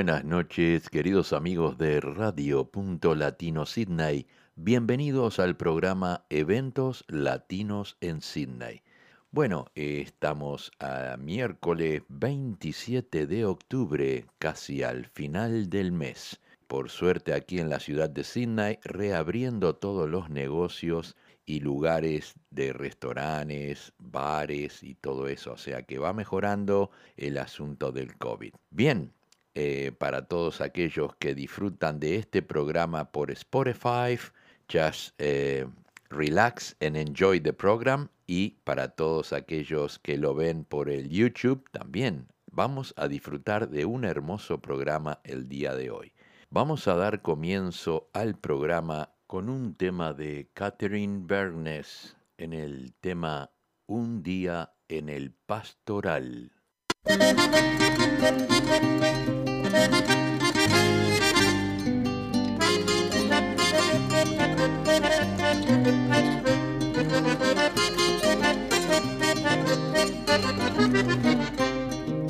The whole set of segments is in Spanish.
Buenas noches, queridos amigos de Radio Latino Sydney. Bienvenidos al programa Eventos Latinos en Sydney. Bueno, estamos a miércoles 27 de octubre, casi al final del mes. Por suerte aquí en la ciudad de Sydney, reabriendo todos los negocios y lugares de restaurantes, bares y todo eso. O sea que va mejorando el asunto del COVID. Bien, eh, para todos aquellos que disfrutan de este programa por Spotify, just eh, relax and enjoy the program. Y para todos aquellos que lo ven por el YouTube también, vamos a disfrutar de un hermoso programa el día de hoy. Vamos a dar comienzo al programa con un tema de Catherine Bernes en el tema Un día en el pastoral.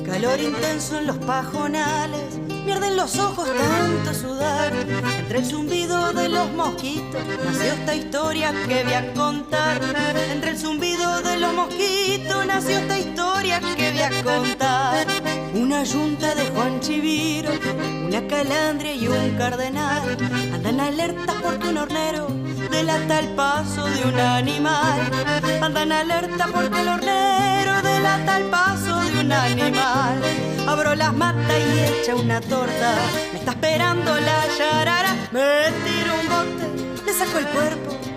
Calor intenso en los pajonales Pierden los ojos tanto sudar. Entre el zumbido de los mosquitos nació esta historia que voy a contar. Entre el zumbido de los mosquitos nació esta historia que voy a contar. Una yunta de Juan Chiviro, una calandria y un cardenal andan alertas porque un hornero delata el paso de un animal. Andan alerta porque el hornero delata el paso de un animal. Abro las matas y echa una torta. Me está esperando la yarara. Me tiro un bote, le saco el cuerpo.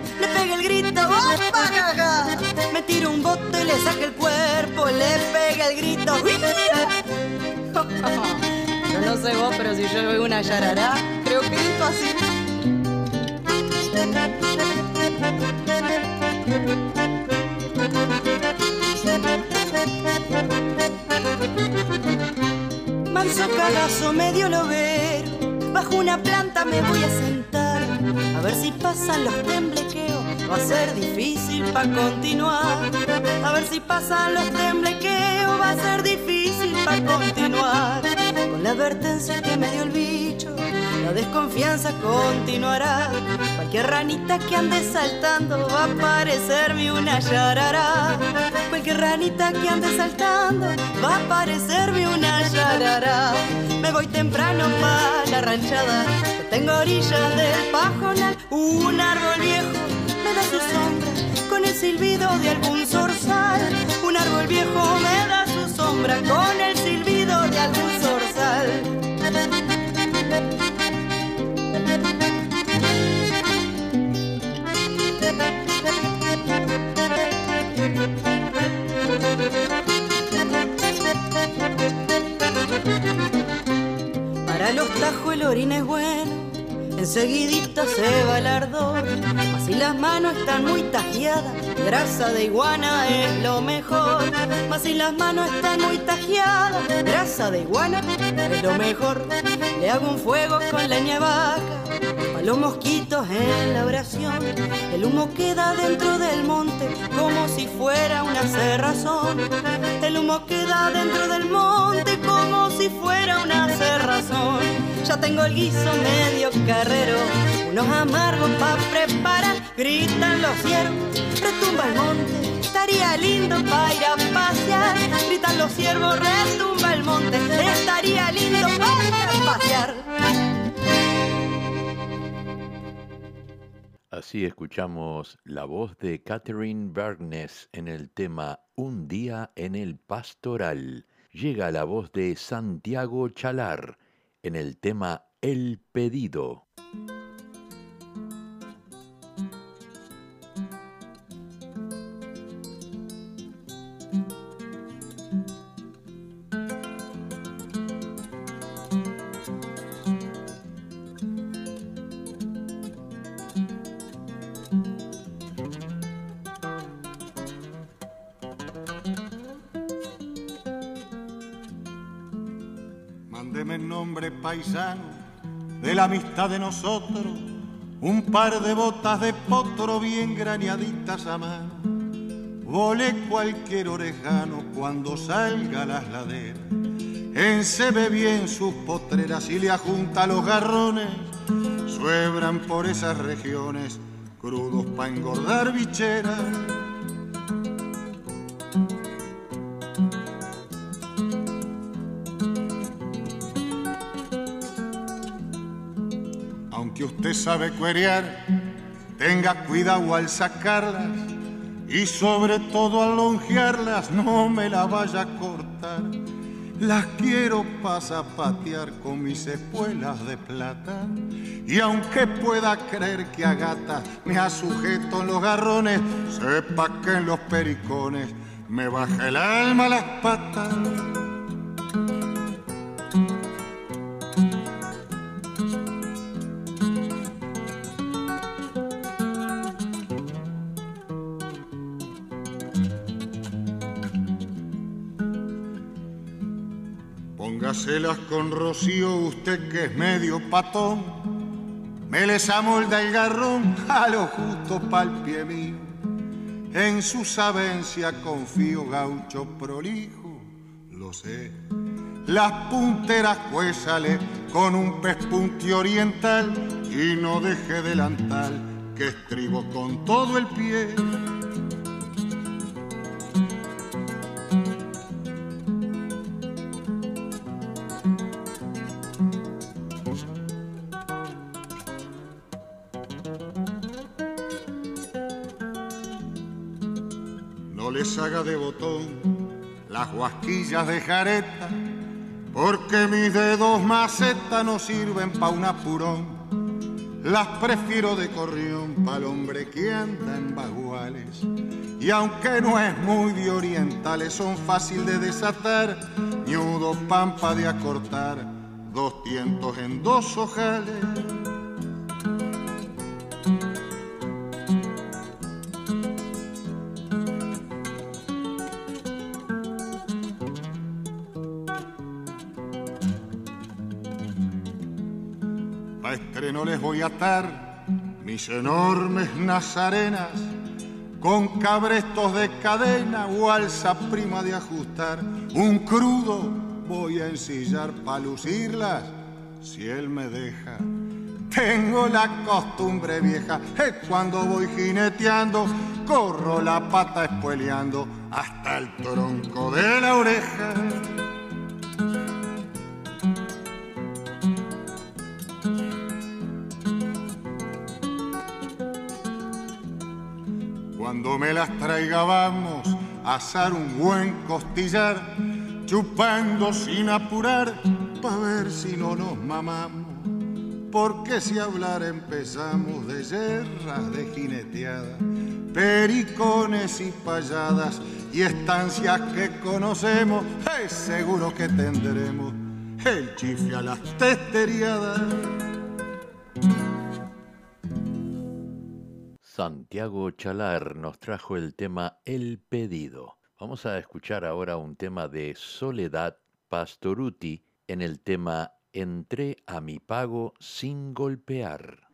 Le pega el grito, ¡opa, Me tiro un bote, le saca el cuerpo, le pega el grito. Yo no sé vos, pero si yo veo una yarara, creo que grito así. Manso cagazo medio lobero, bajo una planta me voy a sentar, a ver si pasan los temblequeos, va a ser difícil para continuar, a ver si pasan los temblequeos, va a ser difícil para continuar, con la advertencia que me dio el bicho la desconfianza continuará. Cualquier ranita que ande saltando va a parecerme una yarara. Cualquier ranita que ande saltando va a parecerme una yarara. Me voy temprano para la ranchada, tengo orilla del pajonal. Un árbol viejo da su sombra con el silbido de algún zorzal. Un árbol viejo me da su sombra con el silbido de algún zorzal. Para los tajos el orina es bueno, enseguidita se va el ardor. Si las manos están muy tajeadas, grasa de iguana es lo mejor. Mas si las manos están muy tajeadas, grasa de iguana es lo mejor. Le hago un fuego con leña vaca los mosquitos en la oración. El humo queda dentro del monte como si fuera una cerrazón. El humo queda dentro del monte como si fuera una cerrazón. Ya tengo el guiso medio carrero, unos amargos para preparar. Gritan los ciervos, retumba el monte. Estaría lindo para ir a pasear. Gritan los ciervos, retumba el monte. Estaría lindo para ir a pasear. Así escuchamos la voz de Catherine Bergnes en el tema Un día en el pastoral. Llega la voz de Santiago Chalar en el tema El pedido. De la amistad de nosotros, un par de botas de potro bien graneaditas a mano. Vole cualquier orejano cuando salga a las laderas. Encebe bien sus potreras y le ajunta los garrones. Suebran por esas regiones crudos pa' engordar bicheras. Sabe cuerear, tenga cuidado al sacarlas y sobre todo al longearlas no me la vaya a cortar las quiero pa' zapatear con mis espuelas de plata. Y aunque pueda creer que a gata me ha sujeto en los garrones, sepa que en los pericones me baja el alma a las patas. Póngaselas con rocío, usted que es medio patón. Me les amolda el garrón a lo justo pa'l pie mío. En su sabencia confío, gaucho prolijo, lo sé. Las punteras cuésale con un pespunte oriental y no deje delantal que estribo con todo el pie. Guasquillas de jareta, porque mis dedos maceta no sirven pa' un apurón. Las prefiero de corrión pa'l hombre que anda en baguales. Y aunque no es muy de orientales, son fácil de desatar, ñudo pampa de acortar, dos tientos en dos ojales. Voy a atar mis enormes nazarenas con cabrestos de cadena o alza prima de ajustar. Un crudo voy a ensillar para lucirlas si él me deja. Tengo la costumbre vieja, es cuando voy jineteando, corro la pata espueleando hasta el tronco de la oreja. Me las traiga vamos a asar un buen costillar, chupando sin apurar, pa' ver si no nos mamamos. Porque si hablar empezamos de yerras de jineteada, pericones y payadas y estancias que conocemos, es seguro que tendremos el chifle a las testeriadas. Santiago Chalar nos trajo el tema El pedido. Vamos a escuchar ahora un tema de Soledad Pastoruti en el tema Entré a mi pago sin golpear.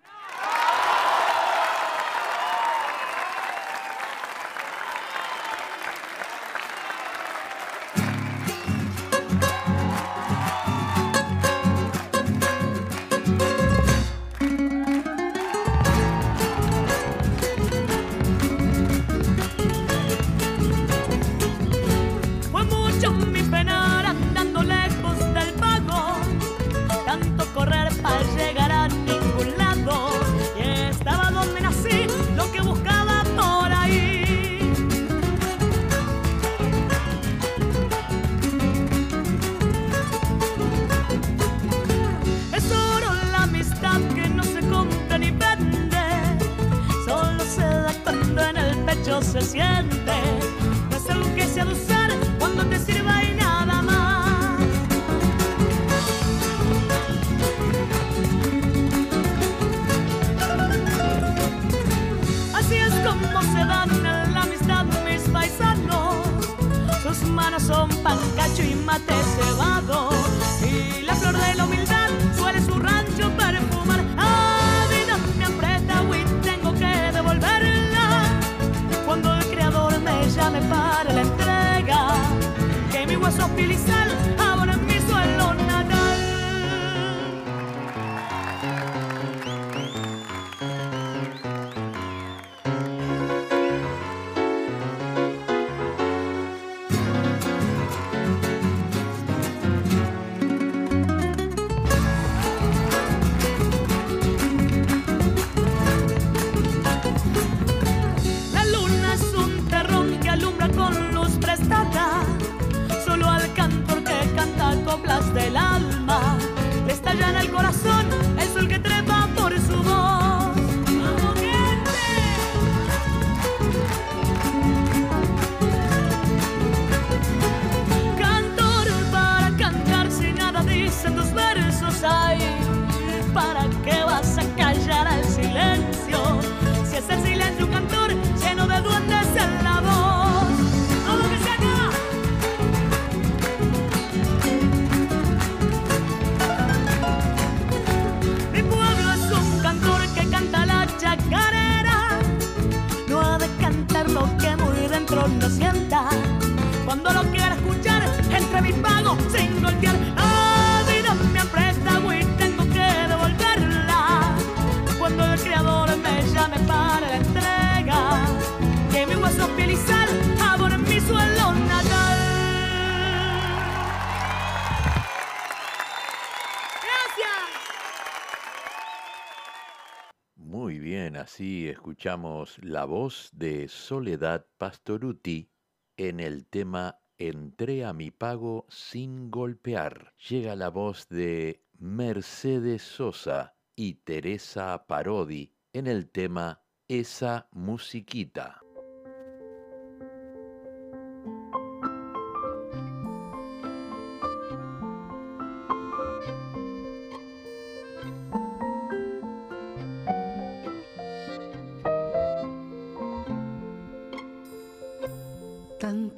Escuchamos la voz de Soledad Pastoruti en el tema Entré a mi pago sin golpear. Llega la voz de Mercedes Sosa y Teresa Parodi en el tema Esa musiquita.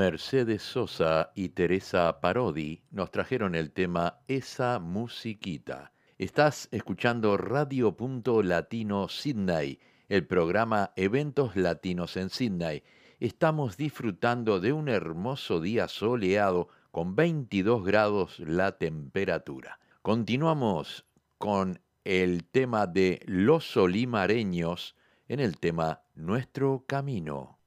Mercedes Sosa y Teresa Parodi nos trajeron el tema Esa musiquita. Estás escuchando Radio Punto Latino Sydney, el programa Eventos Latinos en Sydney. Estamos disfrutando de un hermoso día soleado con 22 grados la temperatura. Continuamos con el tema de los solimareños en el tema Nuestro Camino.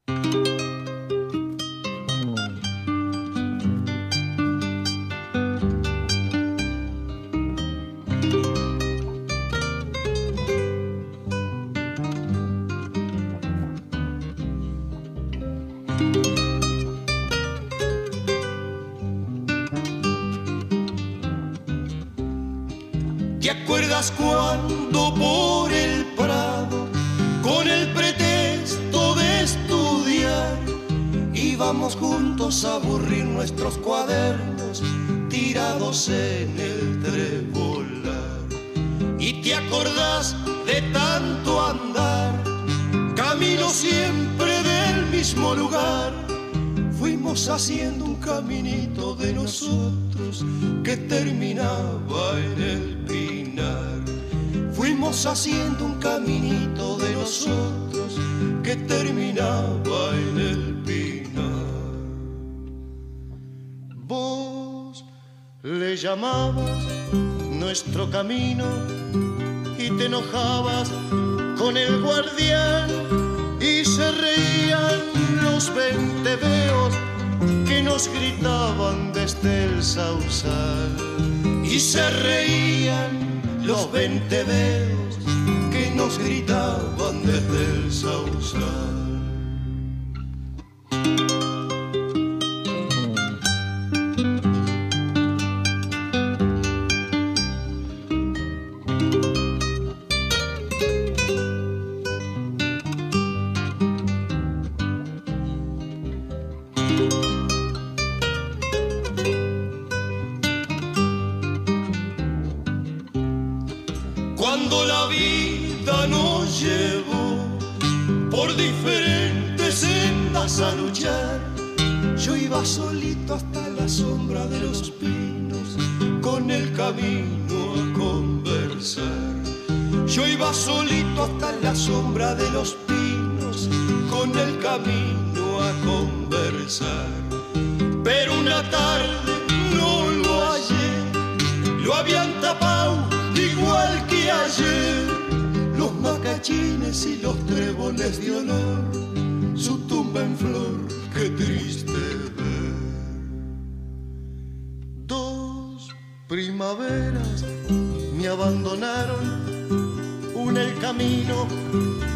Haciendo un caminito de nosotros que terminaba en el pinar. Vos le llamabas nuestro camino y te enojabas con el guardián y se reían los venteveos que nos gritaban desde el sausal. Y se reían los venteveos gritaban desde el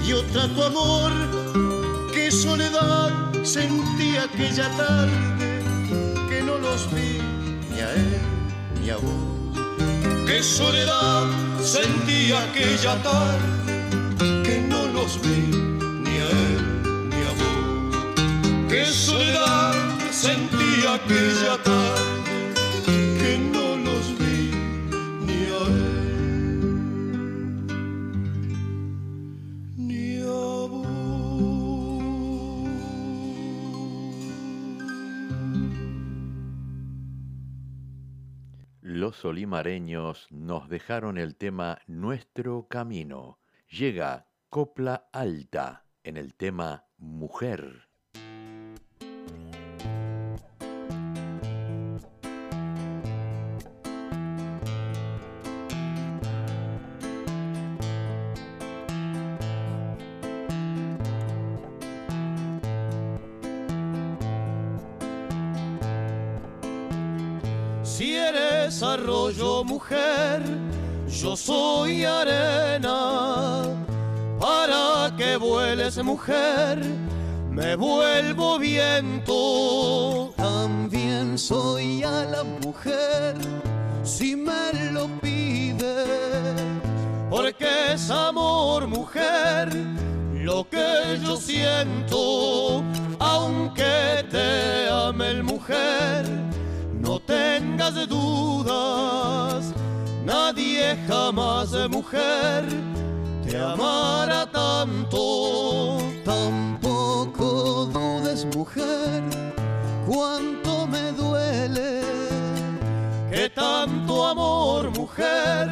y otra tu amor, qué soledad sentí aquella tarde que no los vi ni a él ni a vos. Qué soledad sentí aquella tarde ni a él ni a vos. Qué soledad sentía aquella tarde Solimareños nos dejaron el tema Nuestro Camino. Llega copla alta en el tema Mujer. Arroyo mujer, yo soy arena para que vueles mujer, me vuelvo viento. También soy a la mujer, si me lo pide, porque es amor mujer lo que yo siento, aunque te ame mujer, tengas dudas, nadie jamás de mujer te amara tanto. Tampoco dudes, mujer, cuánto me duele que tanto amor, mujer,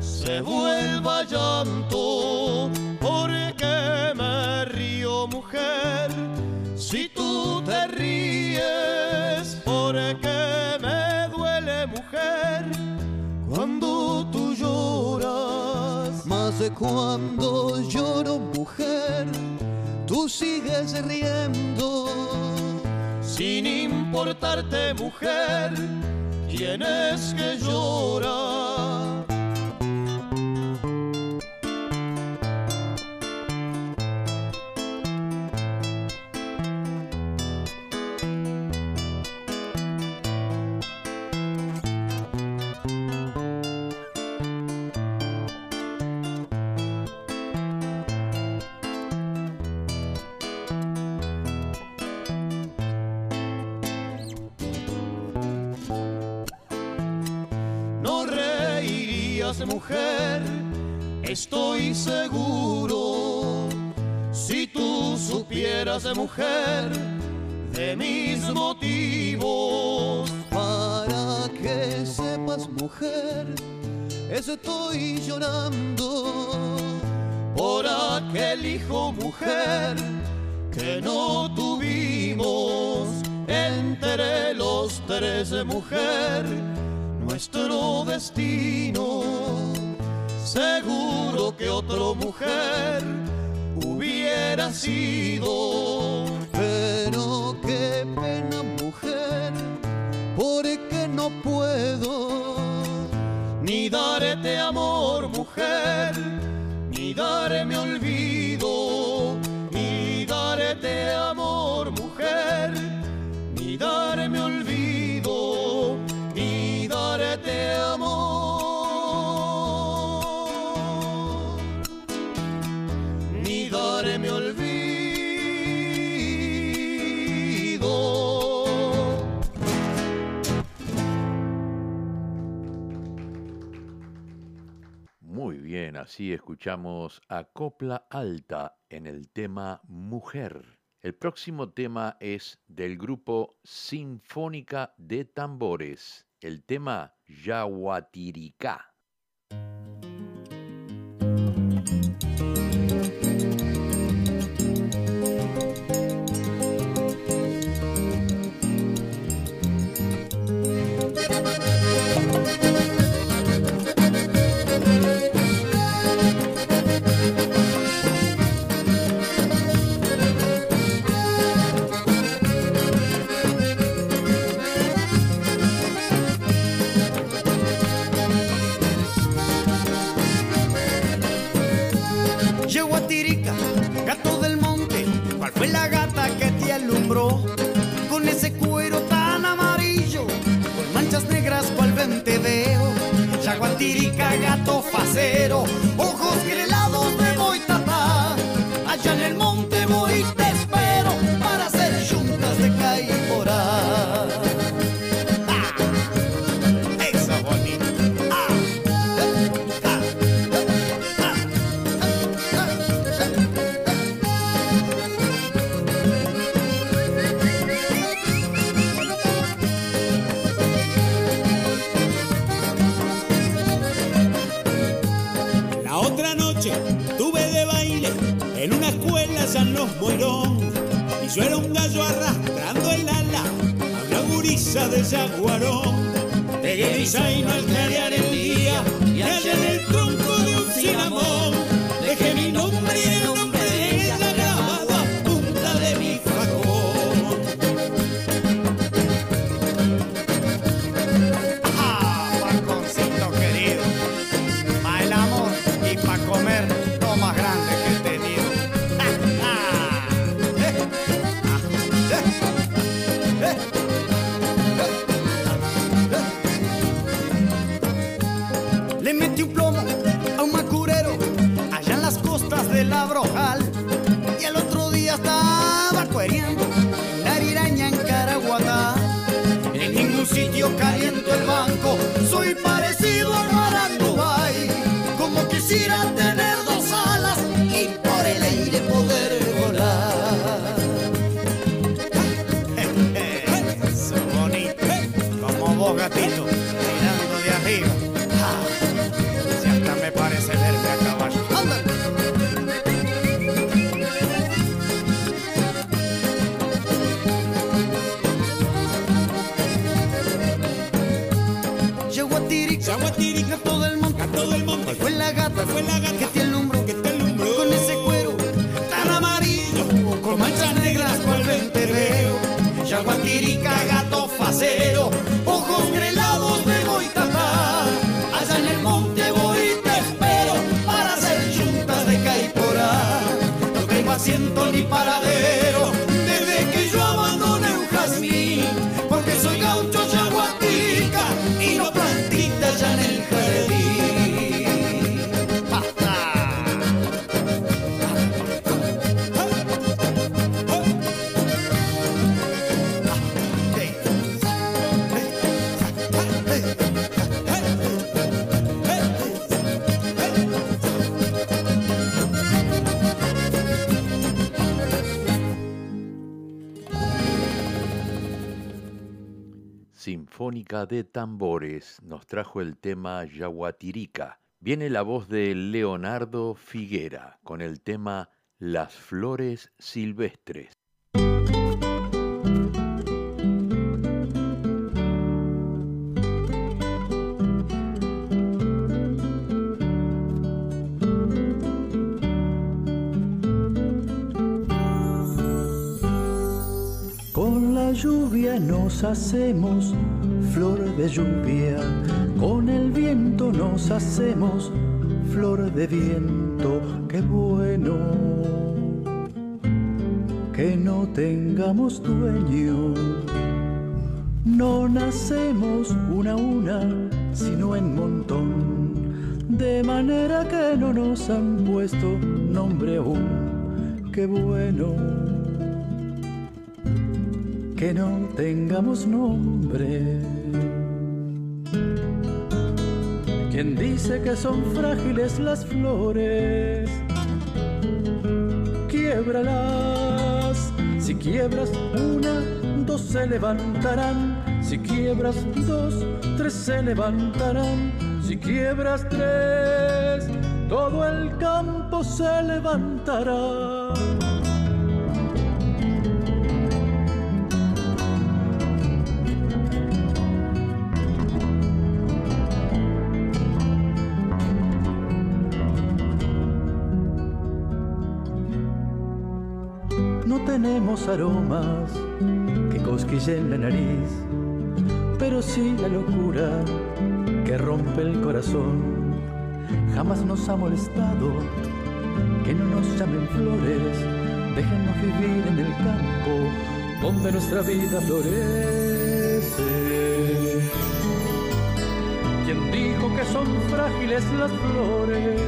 se vuelva llanto. Porque me río, mujer, si tú te ríes, porque cuando lloro mujer, tú sigues riendo. Sin importarte mujer, quién es que llora. serás mujer, estoy seguro. Si tú supieras, de mujer, de mis motivos, para que sepas, mujer, estoy llorando por aquel hijo, mujer, que no tuvimos entre los tres, mujer, nuestro destino seguro que otra mujer hubiera sido. Pero qué pena mujer, porque no puedo ni darte amor mujer, ni darme olvido, ni darte amor. Así escuchamos a Copla Alta en el tema Mujer. El próximo tema es del grupo Sinfónica de Tambores, el tema Yahuatiricá. De Tambores nos trajo el tema Yaguatirica. Viene la voz de Leonardo Figuera con el tema Las Flores Silvestres. lluvia nos hacemos flor de lluvia, con el viento nos hacemos flor de viento, qué bueno que no tengamos dueño. No nacemos una a una, sino en montón, de manera que no nos han puesto nombre aún, qué bueno que no tengamos nombre. ¿Quién dice que son frágiles las flores? Quiebralas, si quiebras una, dos se levantarán, si quiebras dos, tres se levantarán, si quiebras tres, todo el campo se levantará. Aromas que cosquillen la nariz, pero sí la locura que rompe el corazón. Jamás nos ha molestado que no nos llamen flores, déjenos vivir en el campo donde nuestra vida florece. ¿Quién dijo que son frágiles las flores?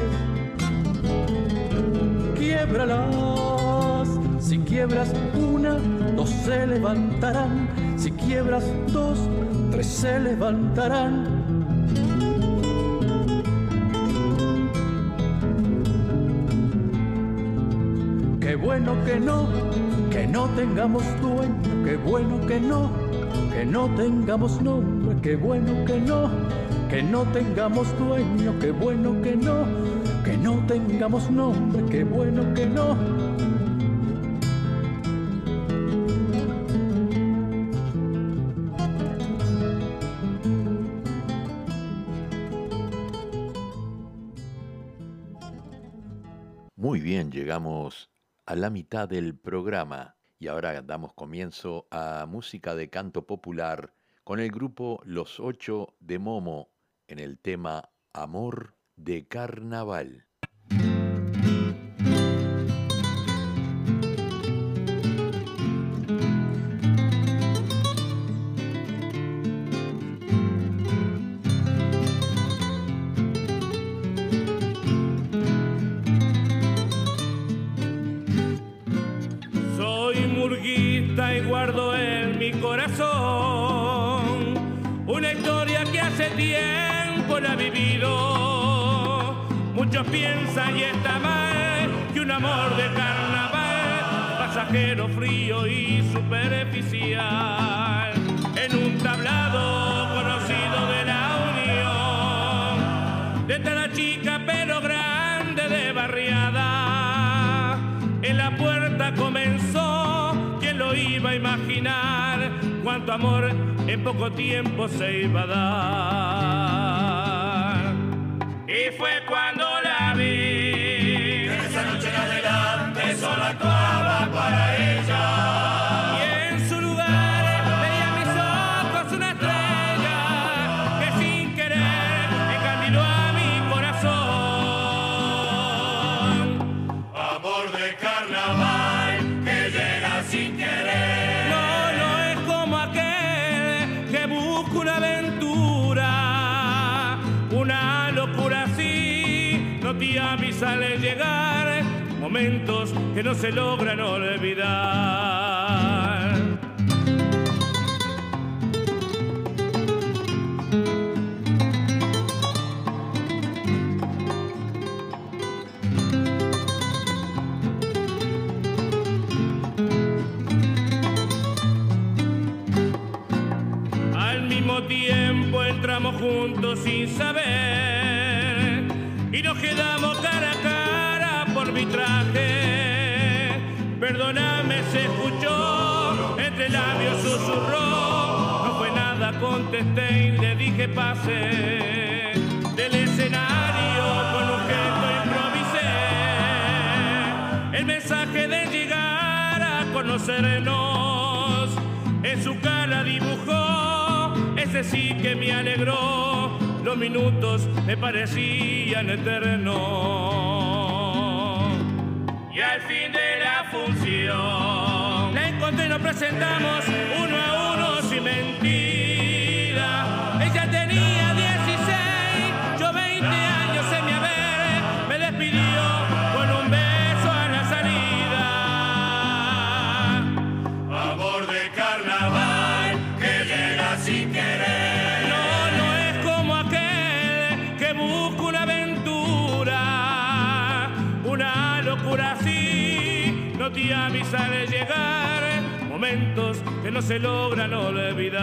Quiebralas si quiebras dos se levantarán. Si quiebras dos, tres se levantarán. Qué bueno que no, que no tengamos dueño. Qué bueno que no, que no tengamos nombre. Qué bueno que no, que no tengamos dueño. Qué bueno que no, que no tengamos nombre. Qué bueno que no llegamos a la mitad del programa y ahora damos comienzo a música de canto popular con el grupo Los Ocho de Momo en el tema Amor de Carnaval. Piensan y está mal que un amor de carnaval, pasajero frío y superficial, en un tablado conocido de la unión, de la chica pero grande de barriada, en la puerta comenzó, quien lo iba a imaginar, cuánto amor en poco tiempo se iba a dar. Y fue cuando momentos que no se logran olvidar. Al sin saber y nos quedamos cara a cara por mi traje. Perdóname, se escuchó, entre labios susurró, no fue nada, contesté y le dije pase del escenario con un gesto improvisé. El mensaje de llegar a conocernos en su cara dibujó. Ese sí que me alegró los minutos me parecían eternos la encontré y nos presentamos uno a uno sin mentira de llegar, momentos que no se logran olvidar.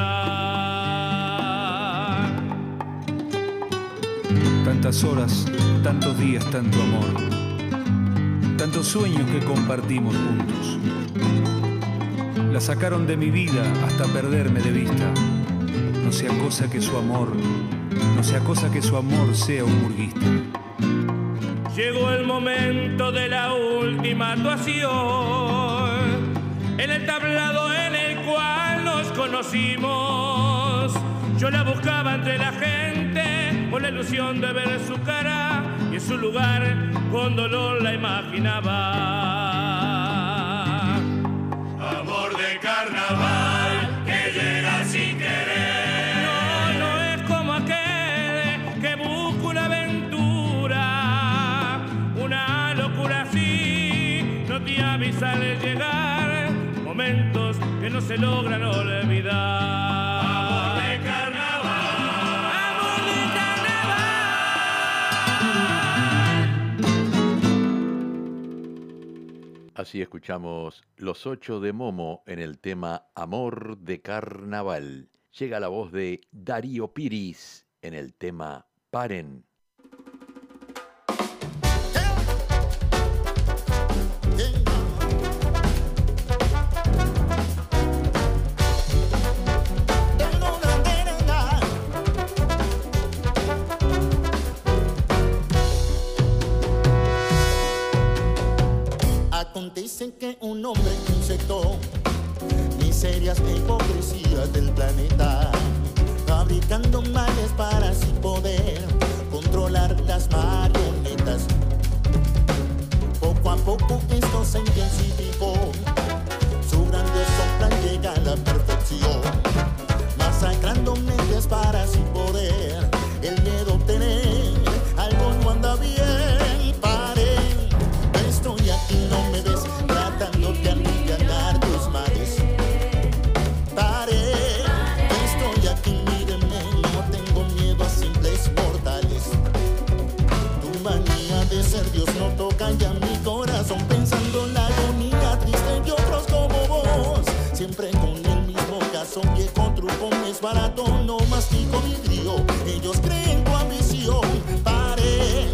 Tantas horas, tantos días, tanto amor. Tantos sueños que compartimos juntos. La sacaron de mi vida hasta perderme de vista. No sea cosa que su amor, no sea cosa que su amor sea un burguista. Llegó el momento de la última actuación. En el tablado en el cual nos conocimos. Yo la buscaba entre la gente con la ilusión de ver su cara y en su lugar con dolor la imaginaba. Amor de carnaval que llega sin querer. No, no es como aquel que busca una aventura, una locura así, no te avisa de llegar, momentos que no se logran olvidar. Amor de carnaval. Amor de Así escuchamos Los Ocho de Momo en el tema Amor de Carnaval. Llega la voz de Darío Piris en el tema Paren. Acontece que un hombre insectó miserias e hipocresías del planeta, fabricando males para así poder controlar las marionetas. Poco a poco esto se intensificó, su grandioso plan llega a la perfección, masacrando mentes para así poder el miedo no toca ya mi corazón, pensando en la agonía triste y otros como vos. Siempre con el mismo caso, viejo truco, es barato, no mastico vidrio. Ellos creen tu ambición, pare.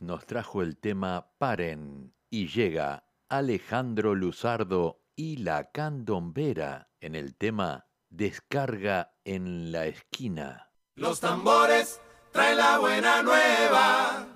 Nos trajo el tema Paren y llega Alejandro Luzardo y la candombera en el tema Descarga en la esquina. Los tambores traen la buena nueva.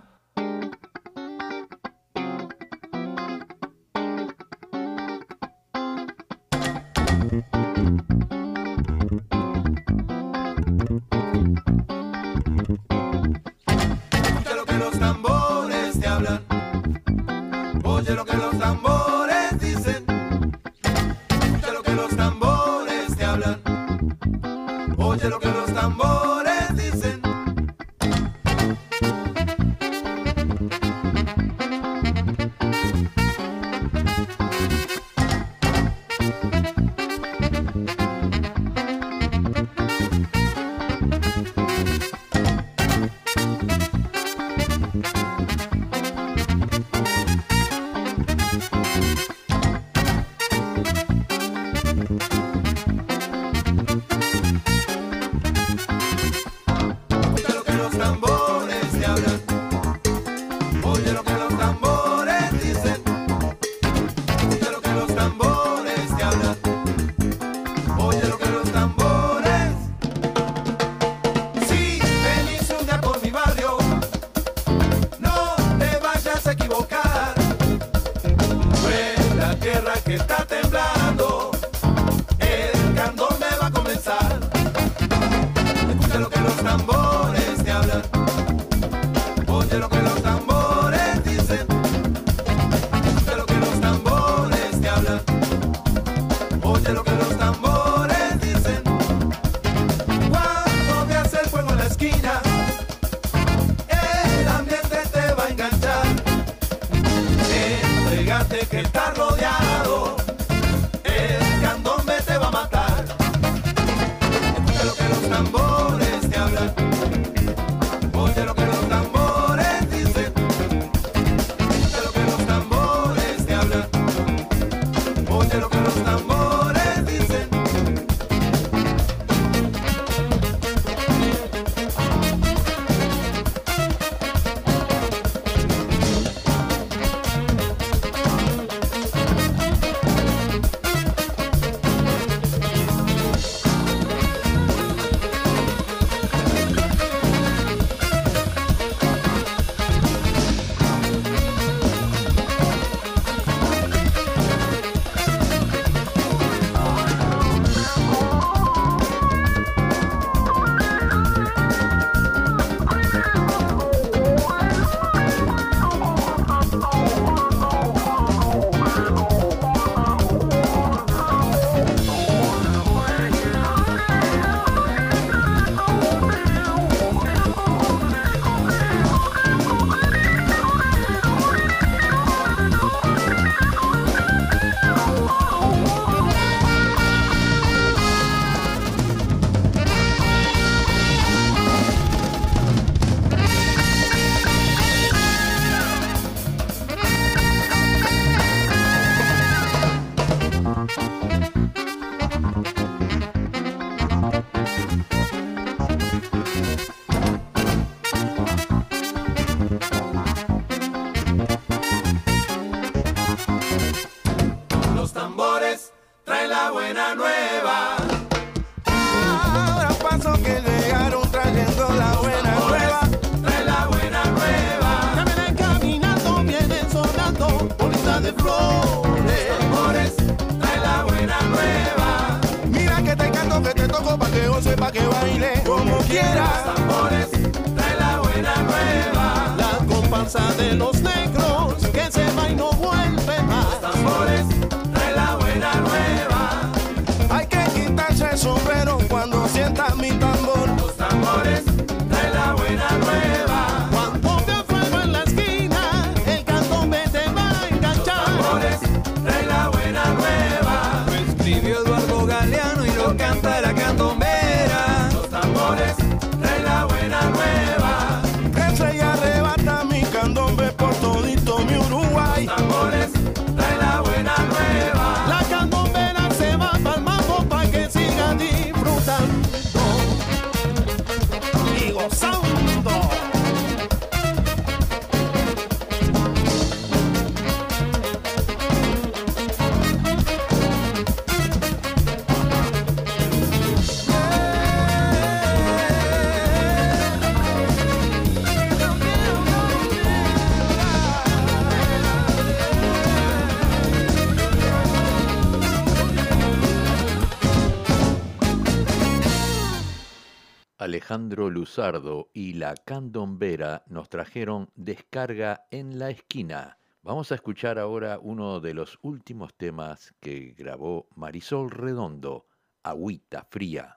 Y la Candombera nos trajeron Descarga en la Esquina. Vamos a escuchar ahora uno de los últimos temas que grabó Marisol Redondo, Agüita Fría.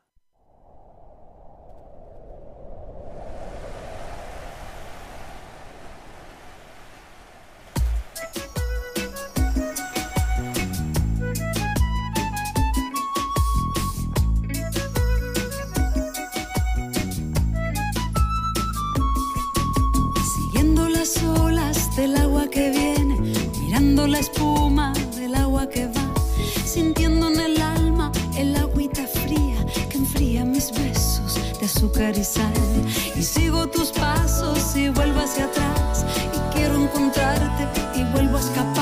la espuma del agua que va, sintiendo en el alma el agüita fría que enfría mis besos de azúcar y sal. Y sigo tus pasos y vuelvo hacia atrás y quiero encontrarte y vuelvo a escapar.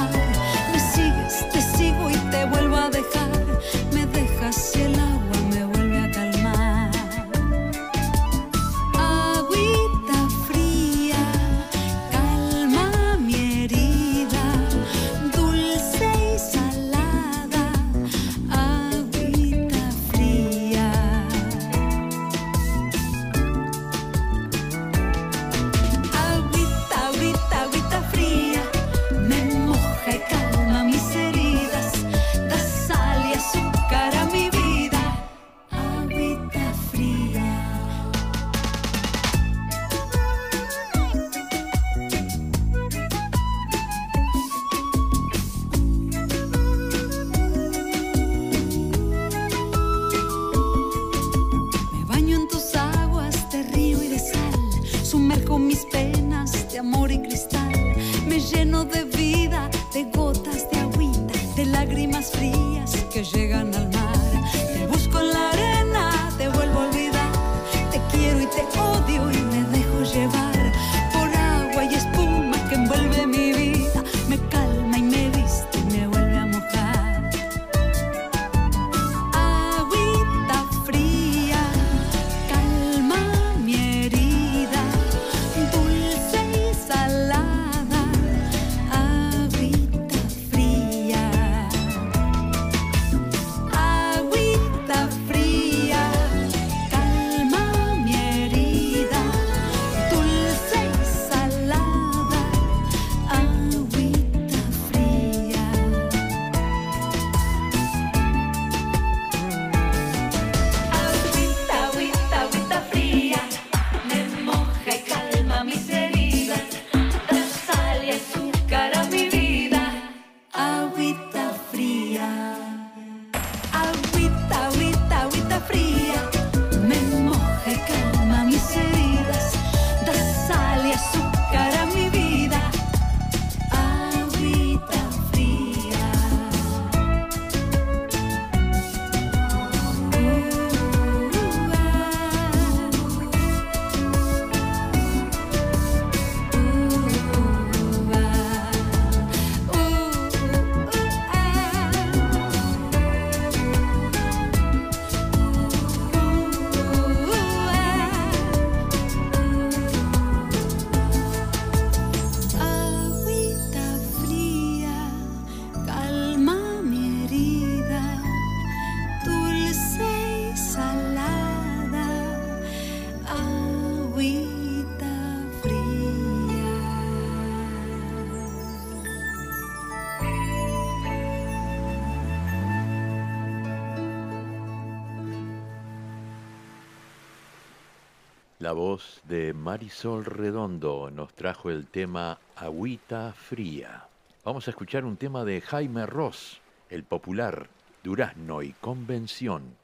La voz de Marisol Redondo nos trajo el tema Agüita Fría. Vamos a escuchar un tema de Jaime Ross, el popular Durazno y Convención.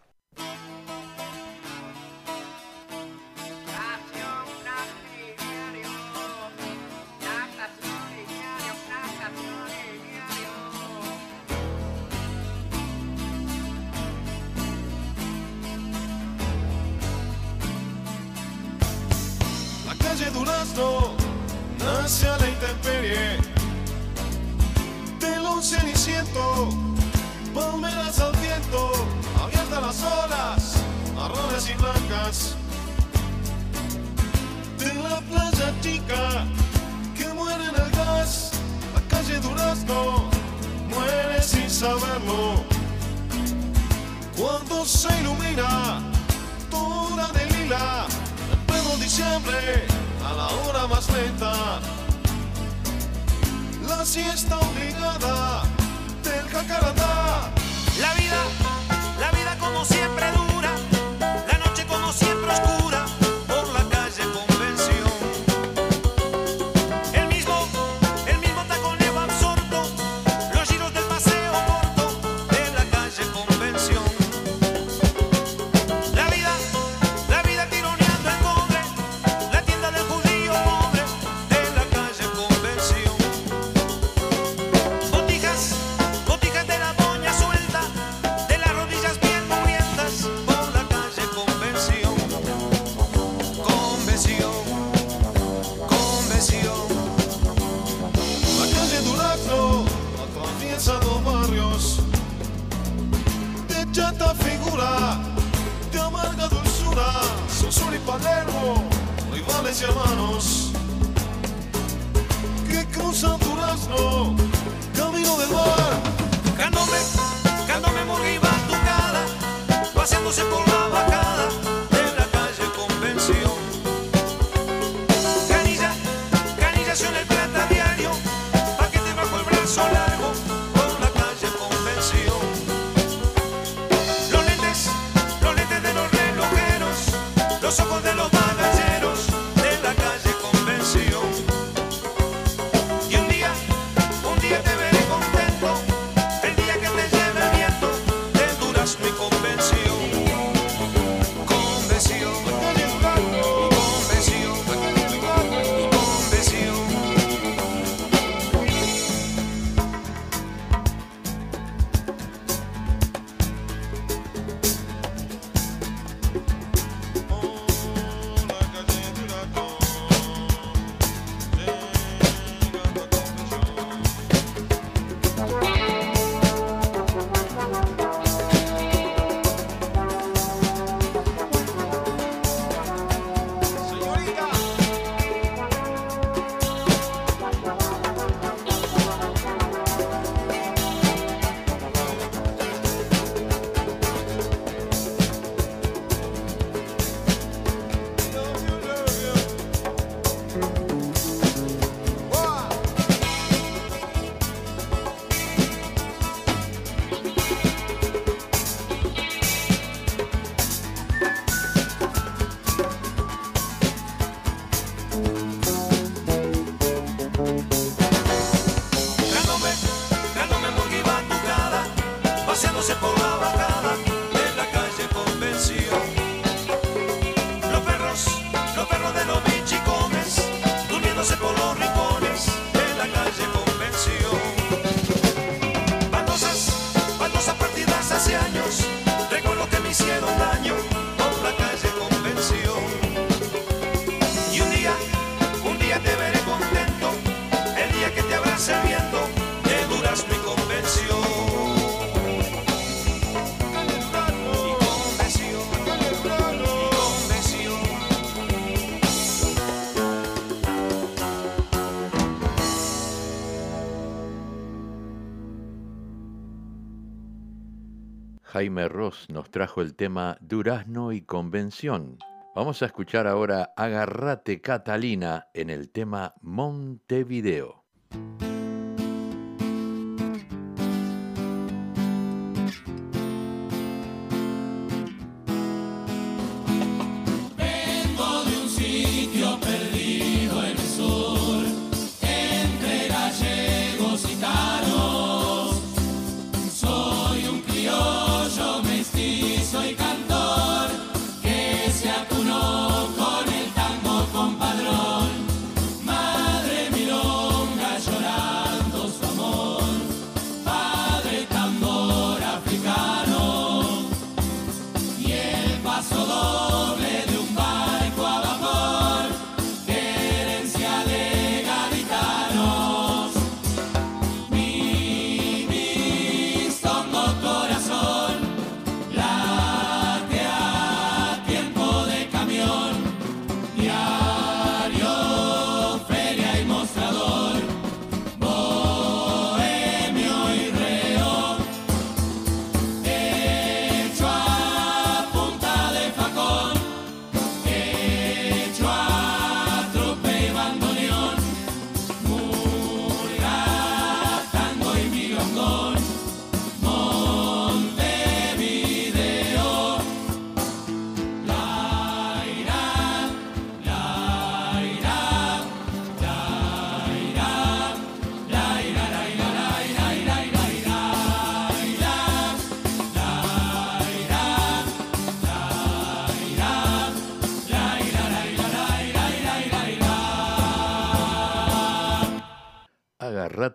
Jaime Ross nos trajo el tema Durazno y Convención. Vamos a escuchar ahora Agarrate Catalina en el tema Montevideo.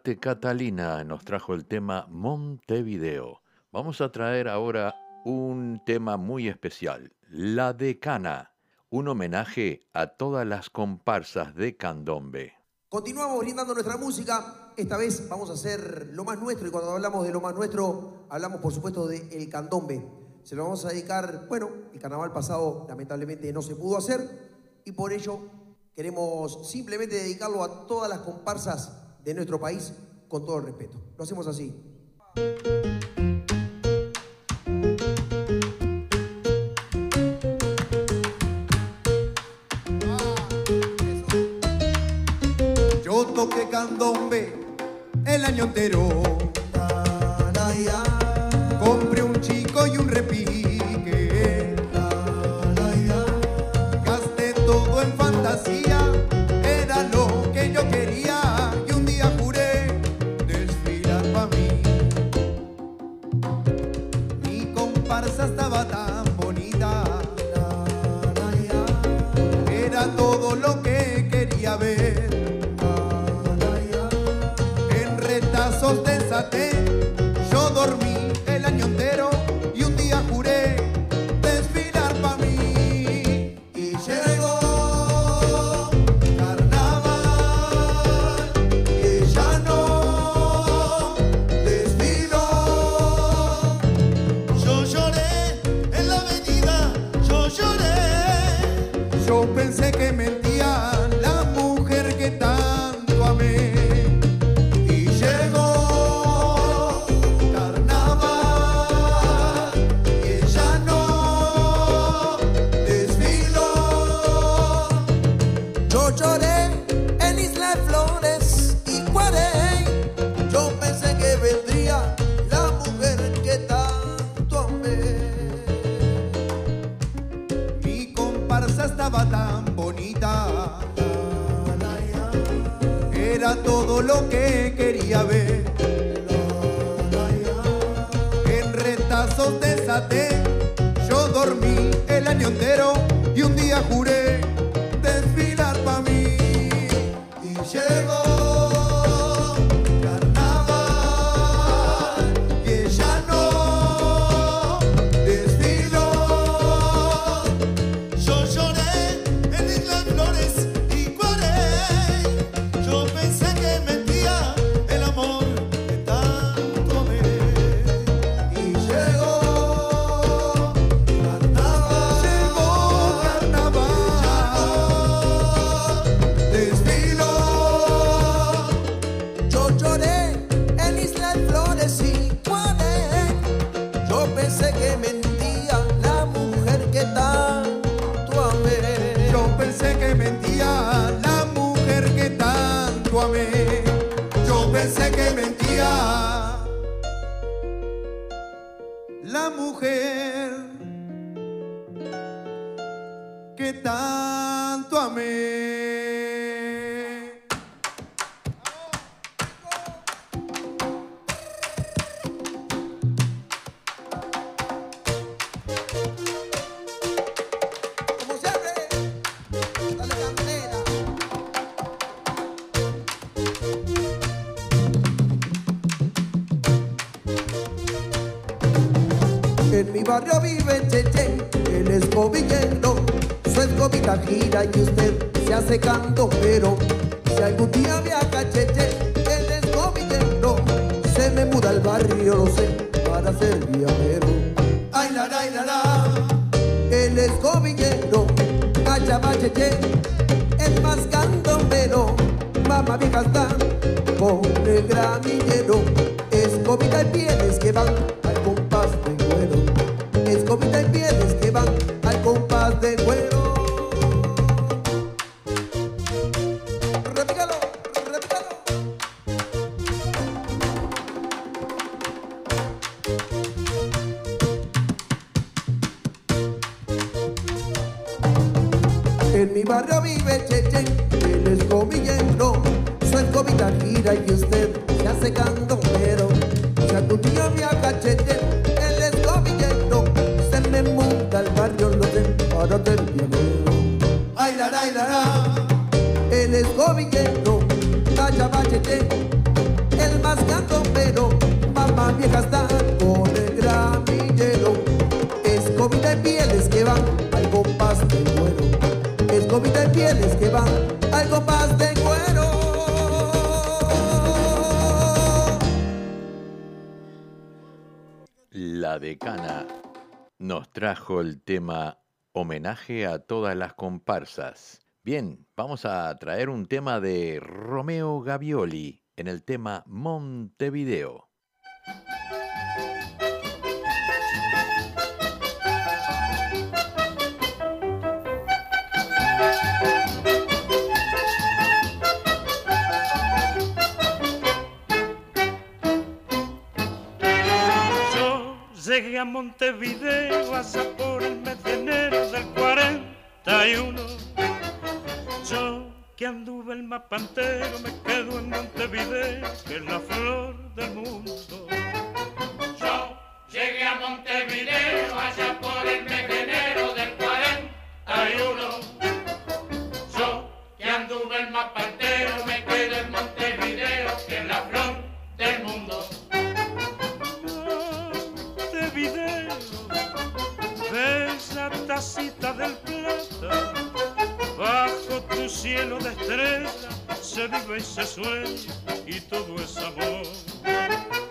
Catalina nos trajo el tema Montevideo. Vamos a traer ahora un tema muy especial, La Decana, un homenaje a todas las comparsas de candombe. Continuamos brindando nuestra música. Esta vez vamos a hacer lo más nuestro y cuando hablamos de lo más nuestro, hablamos por supuesto de el candombe. Se lo vamos a dedicar, bueno, el carnaval pasado lamentablemente no se pudo hacer y por ello queremos simplemente dedicarlo a todas las comparsas de nuestro país con todo el respeto. Lo hacemos así. Yo toqué candombe el año entero. el escobillero, se me monta el barrio, lo ten, para del violero. Ay, la, la, la, el escobillero, calla bachetero, el más gato pero mamá vieja está con el gramillero. Escobita de pieles que van al compás del cuero, escobita de pieles que van. La Decana nos trajo el tema homenaje a todas las comparsas. Bien, vamos a traer un tema de Romeo Gavioli en el tema Montevideo. Llegué a Montevideo hasta por el mes de enero del 41. Yo que anduve el mapa entero me quedo en Montevideo, que es la flor del mundo. Yo llegué a Montevideo allá por el mes de enero del 41. Yo que anduve el mapa entero tacita del plata, bajo tu cielo de estrella se vive y se sueña y todo es amor.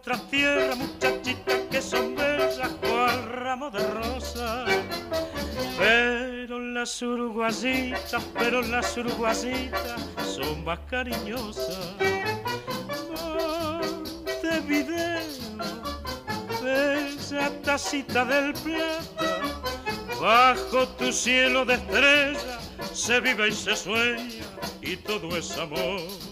En otra tierra muchachitas que son bellas cual ramo de rosa. Pero las uruguasitas, pero las uruguasitas son más cariñosas. bella tacita del plata, bajo tu cielo de estrella se vive y se sueña y todo es amor